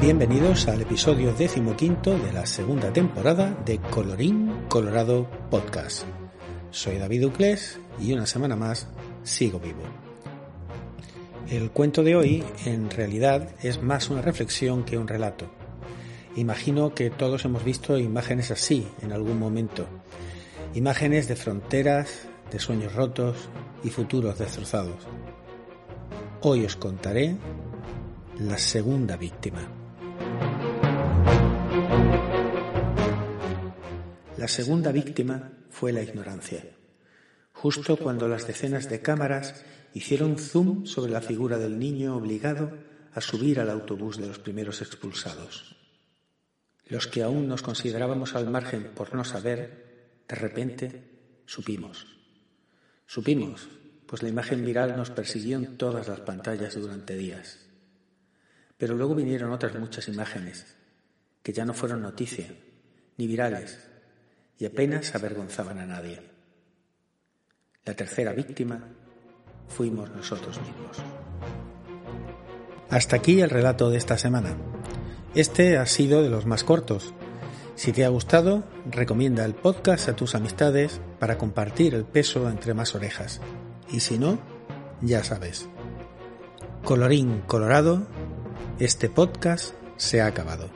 Bienvenidos al episodio decimoquinto de la segunda temporada de Colorín Colorado Podcast. Soy David Uclés y una semana más sigo vivo. El cuento de hoy en realidad es más una reflexión que un relato. Imagino que todos hemos visto imágenes así en algún momento. Imágenes de fronteras, de sueños rotos y futuros destrozados. Hoy os contaré la segunda víctima. La segunda víctima fue la ignorancia, justo cuando las decenas de cámaras hicieron zoom sobre la figura del niño obligado a subir al autobús de los primeros expulsados. Los que aún nos considerábamos al margen por no saber, de repente supimos. Supimos, pues la imagen viral nos persiguió en todas las pantallas durante días. Pero luego vinieron otras muchas imágenes, que ya no fueron noticia, ni virales, y apenas avergonzaban a nadie. La tercera víctima fuimos nosotros mismos. Hasta aquí el relato de esta semana. Este ha sido de los más cortos. Si te ha gustado, recomienda el podcast a tus amistades para compartir el peso entre más orejas. Y si no, ya sabes. Colorín colorado, este podcast se ha acabado.